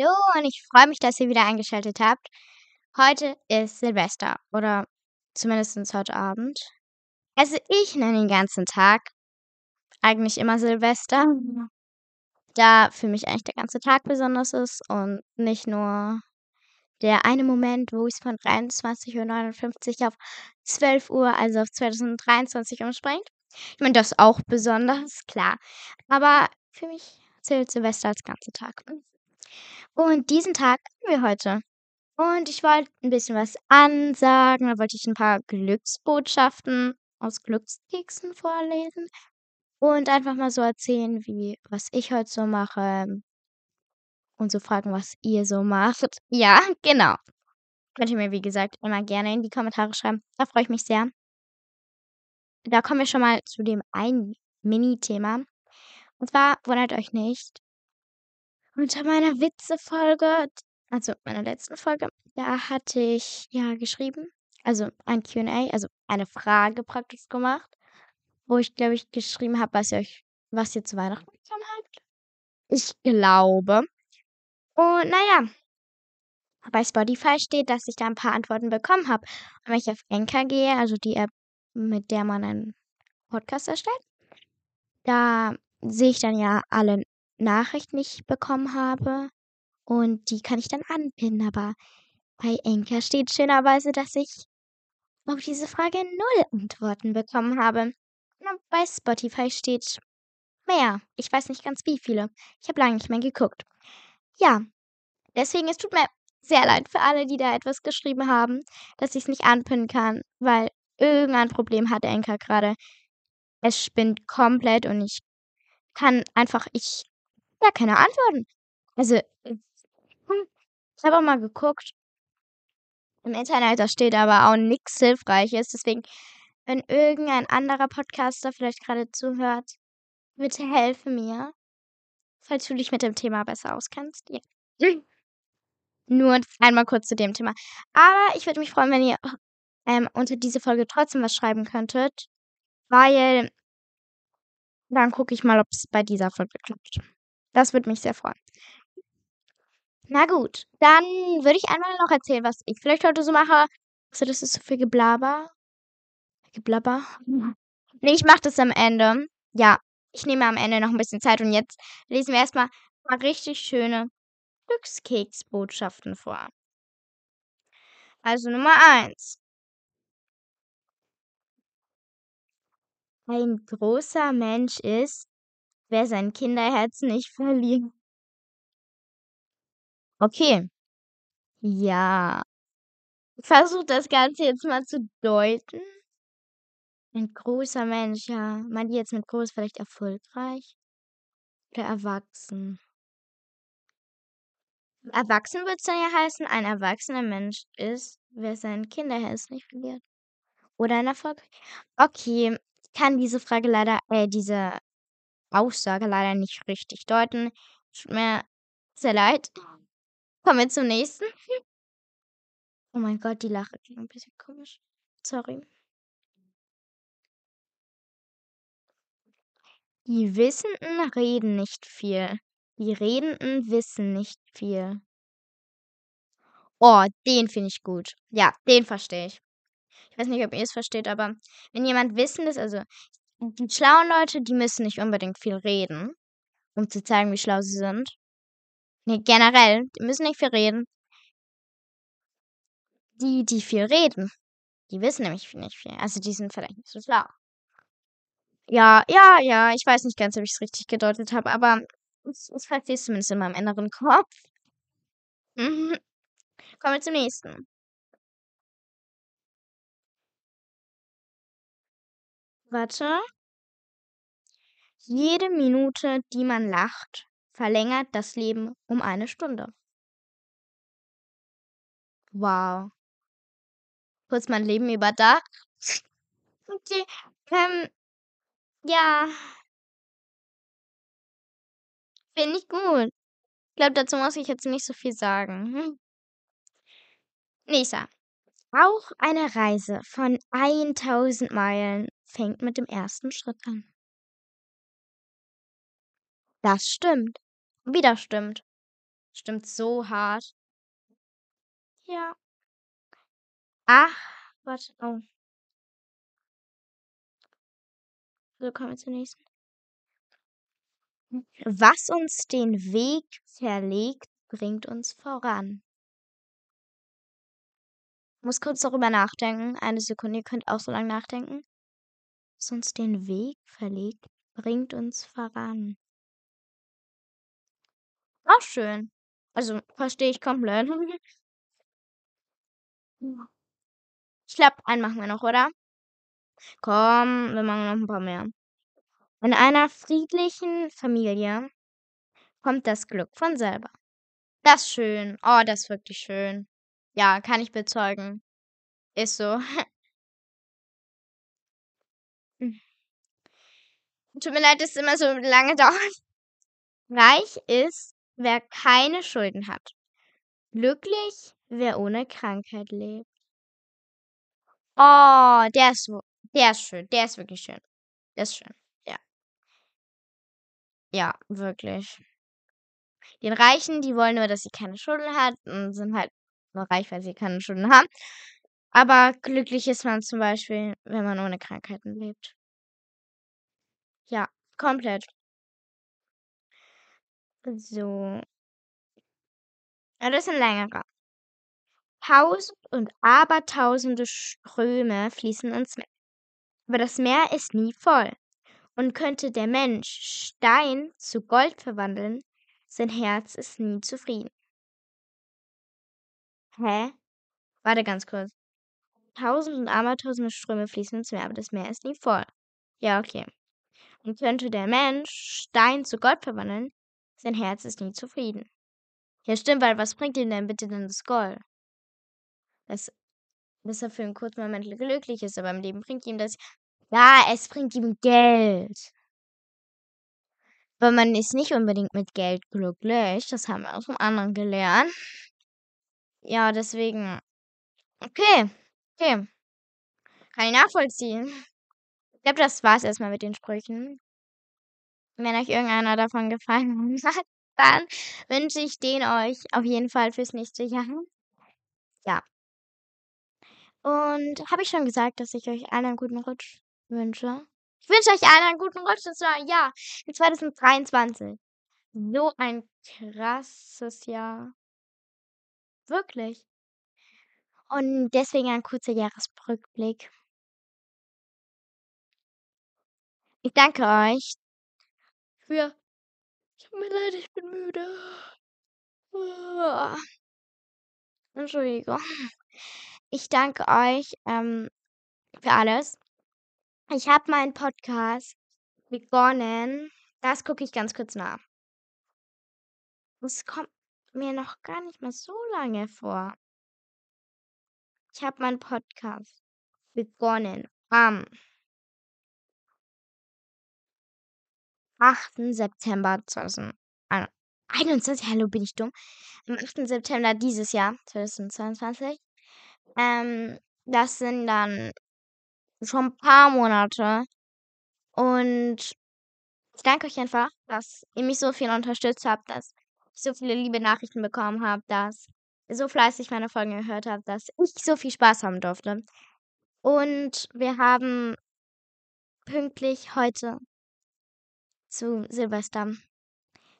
Hallo und ich freue mich, dass ihr wieder eingeschaltet habt. Heute ist Silvester oder zumindest heute Abend. Also ich nenne den ganzen Tag eigentlich immer Silvester, da für mich eigentlich der ganze Tag besonders ist und nicht nur der eine Moment, wo es von 23.59 Uhr auf 12 Uhr, also auf 2023 umspringt. Ich meine, das ist auch besonders, klar. Aber für mich zählt Silvester als ganzer Tag. Und diesen Tag haben wir heute. Und ich wollte ein bisschen was ansagen. Da wollte ich ein paar Glücksbotschaften aus Glückskeksen vorlesen. Und einfach mal so erzählen, wie, was ich heute so mache. Und so fragen, was ihr so macht. Ja, genau. Könnt ihr mir, wie gesagt, immer gerne in die Kommentare schreiben. Da freue ich mich sehr. Da kommen wir schon mal zu dem einen Mini-Thema. Und zwar wundert euch nicht, unter meiner Witze-Folge, also meiner letzten Folge, da hatte ich ja geschrieben, also ein QA, also eine Frage praktisch gemacht, wo ich, glaube ich, geschrieben habe, was ihr euch, was ihr zu Weihnachten bekommen habt. Ich glaube. Und naja, bei Spotify steht, dass ich da ein paar Antworten bekommen habe. Und wenn ich auf Anchor gehe, also die App, mit der man einen Podcast erstellt, da sehe ich dann ja alle Nachrichten, die ich bekommen habe. Und die kann ich dann anpinnen. Aber bei Enker steht schönerweise, dass ich auf diese Frage null Antworten bekommen habe. Und bei Spotify steht mehr. Ich weiß nicht ganz wie viele. Ich habe lange nicht mehr geguckt. Ja, deswegen, es tut mir sehr leid für alle, die da etwas geschrieben haben, dass ich es nicht anpinnen kann, weil irgendein Problem hat Enker gerade. Es spinnt komplett und ich kann einfach, ich, ja, keine Antworten. Also, äh, hm, ich habe auch mal geguckt. Im Internet, da steht aber auch nichts Hilfreiches. Deswegen, wenn irgendein anderer Podcaster vielleicht gerade zuhört, bitte helfe mir. Falls du dich mit dem Thema besser auskennst. Ja. Nur einmal kurz zu dem Thema. Aber ich würde mich freuen, wenn ihr ähm, unter diese Folge trotzdem was schreiben könntet. Weil dann gucke ich mal, ob es bei dieser Folge klappt. Das würde mich sehr freuen. Na gut, dann würde ich einmal noch erzählen, was ich vielleicht heute so mache. Also, das ist so viel Geblaber. Geblabber. Nee, ich mache das am Ende. Ja, ich nehme am Ende noch ein bisschen Zeit und jetzt lesen wir erstmal mal richtig schöne Glückskeksbotschaften vor. Also Nummer eins. Ein großer Mensch ist, wer sein Kinderherz nicht verliert. Okay. Ja. Ich versuche das Ganze jetzt mal zu deuten. Ein großer Mensch, ja. Meint ihr jetzt mit groß vielleicht erfolgreich? Oder erwachsen? Erwachsen wird es dann ja heißen, ein erwachsener Mensch ist, wer sein Kinderherz nicht verliert. Oder ein Erfolg. Okay, ich kann diese Frage leider, äh, diese Aussage leider nicht richtig deuten. Tut mir sehr leid. Kommen wir zum nächsten. Oh mein Gott, die Lache klingt ein bisschen komisch. Sorry. Die Wissenden reden nicht viel. Die Redenden wissen nicht viel. Oh, den finde ich gut. Ja, den verstehe ich. Ich weiß nicht, ob ihr es versteht, aber wenn jemand Wissen ist, also die schlauen Leute, die müssen nicht unbedingt viel reden, um zu zeigen, wie schlau sie sind. Nee, generell, die müssen nicht viel reden. Die, die viel reden, die wissen nämlich nicht viel. Also die sind vielleicht nicht so schlau. Ja, ja, ja, ich weiß nicht ganz, ob ich es richtig gedeutet habe, aber ich, ich verstehe es zumindest in meinem inneren Kopf. Mhm. Kommen wir zum nächsten. Warte. Jede Minute, die man lacht, verlängert das Leben um eine Stunde. Wow. Kurz mein Leben überdacht. Okay. Ähm, ja. Finde ich gut. Ich glaube, dazu muss ich jetzt nicht so viel sagen. Hm. Nächster. Auch eine Reise von 1000 Meilen fängt mit dem ersten Schritt an. Das stimmt. Wieder stimmt. Stimmt so hart. Ja. Ach, warte. Oh. So, kommen wir zur nächsten. Was uns den Weg verlegt, bringt uns voran. Ich muss kurz darüber nachdenken. Eine Sekunde, ihr könnt auch so lange nachdenken. Was uns den Weg verlegt, bringt uns voran. Auch schön. Also, verstehe ich komplett. Ich glaube, einen machen wir noch, oder? Komm, wir machen noch ein paar mehr. In einer friedlichen Familie kommt das Glück von selber. Das ist schön. Oh, das ist wirklich schön. Ja, kann ich bezeugen. Ist so. Tut mir leid, dass es immer so lange dauert. Reich ist, wer keine Schulden hat. Glücklich, wer ohne Krankheit lebt. Oh, der ist, der ist schön. Der ist wirklich schön. Der ist schön. Ja. Ja, wirklich. Den Reichen, die wollen nur, dass sie keine Schulden hat und sind halt nur reich, weil sie keine Schulden haben. Aber glücklich ist man zum Beispiel, wenn man ohne Krankheiten lebt. Ja, komplett. So. Ja, das ist ein längerer. Tausend und abertausende Ströme fließen ins Meer. Aber das Meer ist nie voll. Und könnte der Mensch Stein zu Gold verwandeln, sein Herz ist nie zufrieden. Hä? Warte ganz kurz. Tausend und abertausende Ströme fließen ins Meer, aber das Meer ist nie voll. Ja, okay. Und könnte der Mensch Stein zu Gold verwandeln, sein Herz ist nie zufrieden. Ja, stimmt, weil was bringt ihm denn bitte denn das Gold? Das, dass er für einen kurzen Moment glücklich ist, aber im Leben bringt ihm das. Ja, es bringt ihm Geld. Aber man ist nicht unbedingt mit Geld glücklich. Das haben wir aus dem anderen gelernt. Ja, deswegen. Okay. Okay. Kann ich nachvollziehen. Ich glaube, das war's erstmal mit den Sprüchen. Wenn euch irgendeiner davon gefallen hat, dann wünsche ich den euch auf jeden Fall fürs nächste Jahr. Ja. Und habe ich schon gesagt, dass ich euch allen einen guten Rutsch wünsche? Ich wünsche euch allen einen guten Rutsch ins neue Jahr. In 2023. So ein krasses Jahr. Wirklich. Und deswegen ein kurzer Jahresrückblick. Ich danke euch für. Tut mir leid, ich bin müde. Oh. Entschuldigung. Ich danke euch ähm, für alles. Ich habe meinen Podcast begonnen. Das gucke ich ganz kurz nach. Es kommt mir noch gar nicht mal so lange vor. Ich habe meinen Podcast begonnen am 8. September 2021. Hallo, bin ich dumm? Am 8. September dieses Jahr, 2022. Ähm, das sind dann schon ein paar Monate. Und ich danke euch einfach, dass ihr mich so viel unterstützt habt, dass ich so viele liebe Nachrichten bekommen habe, dass ihr so fleißig meine Folgen gehört habt, dass ich so viel Spaß haben durfte. Und wir haben pünktlich heute zu Silvester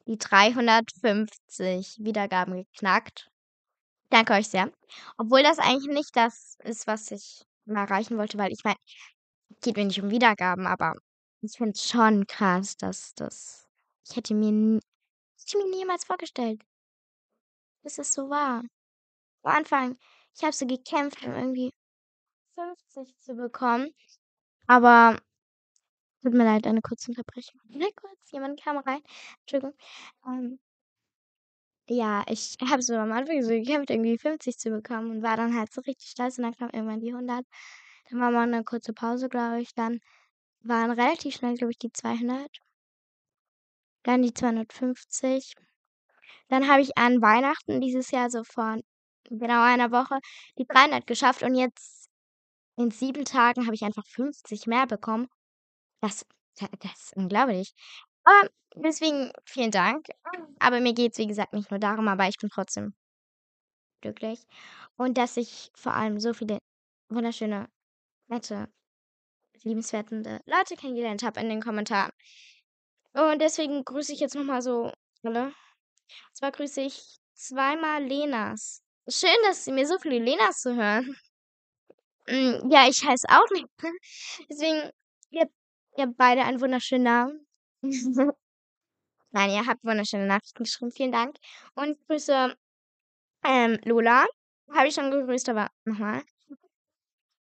die 350 Wiedergaben geknackt. Danke euch sehr. Obwohl das eigentlich nicht das ist, was ich mal erreichen wollte, weil ich meine, geht mir nicht um Wiedergaben, aber ich finde es schon krass, dass das. Ich hätte mir, hätte mir niemals vorgestellt, dass es so war. Am Anfang, ich habe so gekämpft, um irgendwie 50 zu bekommen. Aber tut mir leid, eine kurze Unterbrechung. Na kurz, jemand kam rein. Entschuldigung. Ähm, ja, ich habe so am Anfang so gekämpft, irgendwie 50 zu bekommen und war dann halt so richtig stolz und dann kam irgendwann die 100. Dann war mal eine kurze Pause, glaube ich. Dann waren relativ schnell, glaube ich, die 200. Dann die 250. Dann habe ich an Weihnachten dieses Jahr so vor genau einer Woche die 300 geschafft und jetzt in sieben Tagen habe ich einfach 50 mehr bekommen. Das, das ist unglaublich. Aber deswegen vielen Dank. Aber mir geht es, wie gesagt, nicht nur darum, aber ich bin trotzdem glücklich. Und dass ich vor allem so viele wunderschöne, nette, liebenswerte Leute kennengelernt habe in den Kommentaren. Und deswegen grüße ich jetzt nochmal so alle. Und zwar grüße ich zweimal Lenas. Schön, dass Sie mir so viele Lenas zu hören. Mm, ja, ich heiße auch nicht. Deswegen, ihr, ihr habt beide einen wunderschönen Namen. Nein, ihr habt wunderschöne Nachrichten geschrieben. Vielen Dank. Und grüße ähm, Lola. Habe ich schon gegrüßt, aber nochmal.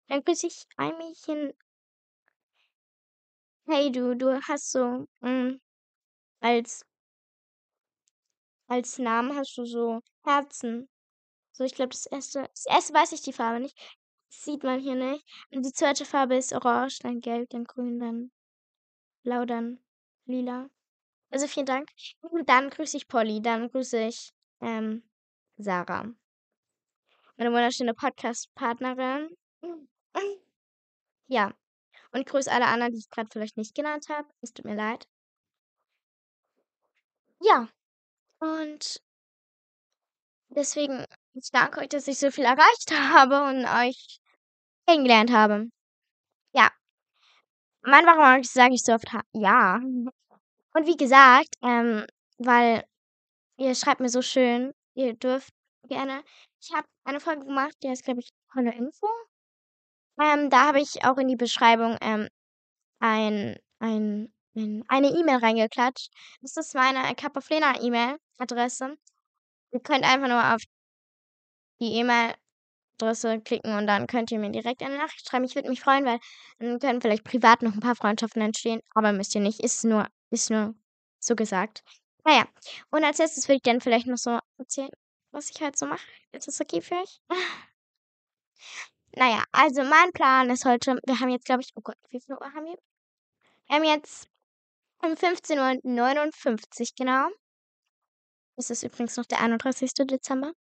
Dann grüße ich ein Mädchen. Hey du, du hast so mh, mm, als als Namen hast du so Herzen. So, ich glaube, das erste, das erste weiß ich die Farbe nicht. Sieht man hier nicht. Und die zweite Farbe ist orange, dann gelb, dann grün, dann blau, dann lila. Also vielen Dank. Und dann grüße ich Polly, dann grüße ich ähm, Sarah. Meine wunderschöne Podcast-Partnerin. Ja. Und grüße alle anderen, die ich gerade vielleicht nicht genannt habe. Es tut mir leid. Ja. Und deswegen, ich danke euch, dass ich so viel erreicht habe und euch kennengelernt habe. Ja. Mann, warum sage ich so oft ja? Und wie gesagt, ähm, weil ihr schreibt mir so schön, ihr dürft gerne. Ich habe eine Folge gemacht, die heißt, glaube ich, Tolle Info. Ähm, da habe ich auch in die Beschreibung ähm, ein, ein, ein, eine E-Mail reingeklatscht. Das ist meine Cup of Lena E-Mail-Adresse. Ihr könnt einfach nur auf die E-Mail-Adresse klicken und dann könnt ihr mir direkt eine Nachricht schreiben. Ich würde mich freuen, weil dann können vielleicht privat noch ein paar Freundschaften entstehen. Aber müsst ihr nicht. Ist nur, ist nur so gesagt. Naja, und als letztes würde ich dann vielleicht noch so erzählen, was ich halt so mache. Ist das okay für euch? Naja, also mein Plan ist heute, wir haben jetzt, glaube ich, oh Gott, wie viel Uhr haben wir? Wir haben jetzt um 15.59 Uhr genau. Es ist übrigens noch der 31. Dezember.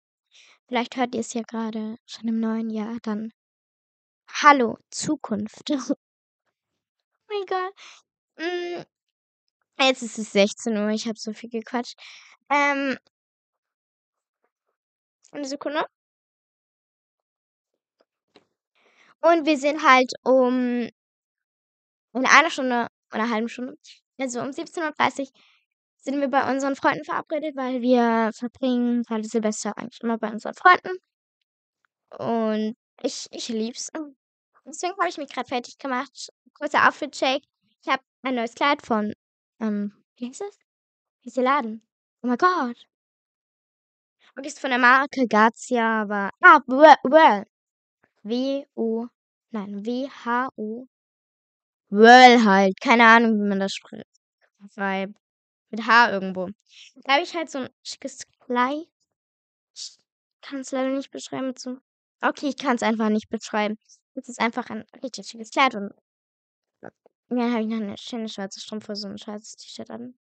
Vielleicht hört ihr es hier gerade schon im neuen Jahr. Dann Hallo, Zukunft. oh mein Gott. Mm, jetzt ist es 16 Uhr. Ich habe so viel gequatscht. Ähm, eine Sekunde. Und wir sind halt um in einer Stunde oder einer halben Stunde, also um 17.30 Uhr sind wir bei unseren Freunden verabredet, weil wir verbringen gerade Silvester eigentlich immer bei unseren Freunden. Und ich, ich lieb's. Deswegen habe ich mich gerade fertig gemacht. Kurzer Outfit-Check. Ich habe ein neues Kleid von, ähm, wie heißt das? Wie ist der Laden? Oh mein Gott. Und ist von der Marke Gazia, aber, ah, well. W-O, nein, W-H-O. Well halt. Keine Ahnung, wie man das spricht. Mit H irgendwo. Da habe ich halt so ein schickes Kleid. Ich kann es leider nicht beschreiben. Mit so okay, ich kann es einfach nicht beschreiben. Es ist einfach ein richtig schickes Kleid und dann habe ich noch eine schöne schwarze Strumpfhose so ein schwarzes T-Shirt an.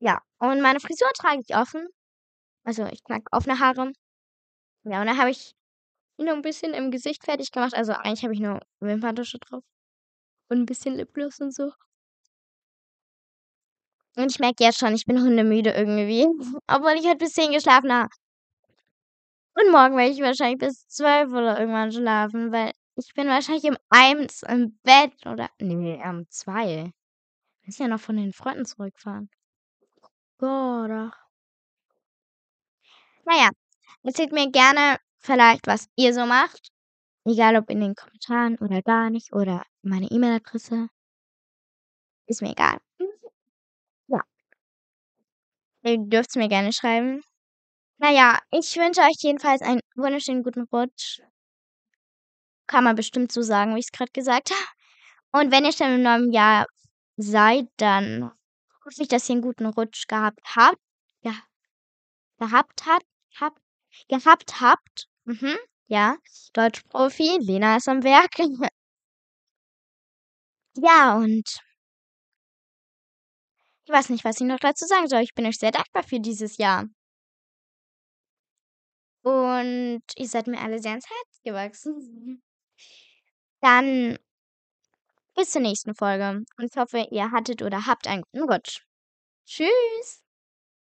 Ja, und meine Frisur trage ich offen. Also ich trage offene Haare. Ja, und dann habe ich noch ein bisschen im Gesicht fertig gemacht. Also eigentlich habe ich nur Wimperntusche drauf. Und ein bisschen Lipgloss und so. Und ich merke jetzt schon, ich bin hundemüde irgendwie. Obwohl ich heute bis 10 geschlafen habe. Und morgen werde ich wahrscheinlich bis 12 oder irgendwann schlafen, weil ich bin wahrscheinlich um 1 im Bett oder. Nee, um 2. Ich muss ja noch von den Freunden zurückfahren. Gott. Naja, erzählt mir gerne vielleicht, was ihr so macht. Egal ob in den Kommentaren oder gar nicht oder meine E-Mail-Adresse. Ist mir egal. Ihr dürft es mir gerne schreiben. Naja, ich wünsche euch jedenfalls einen wunderschönen guten Rutsch. Kann man bestimmt so sagen, wie ich es gerade gesagt habe. Und wenn ihr schon im neuen Jahr seid, dann hoffe ich, dass ihr einen guten Rutsch gehabt habt. Ja. Gehabt habt. Habt. Gehabt habt. Mhm. Ja, Deutschprofi, Lena ist am Werk. Ja, und weiß nicht, was ich noch dazu sagen soll. Ich bin euch sehr dankbar für dieses Jahr. Und ihr seid mir alle sehr ans Herz gewachsen. Dann bis zur nächsten Folge. Und ich hoffe, ihr hattet oder habt einen guten Rutsch. Tschüss.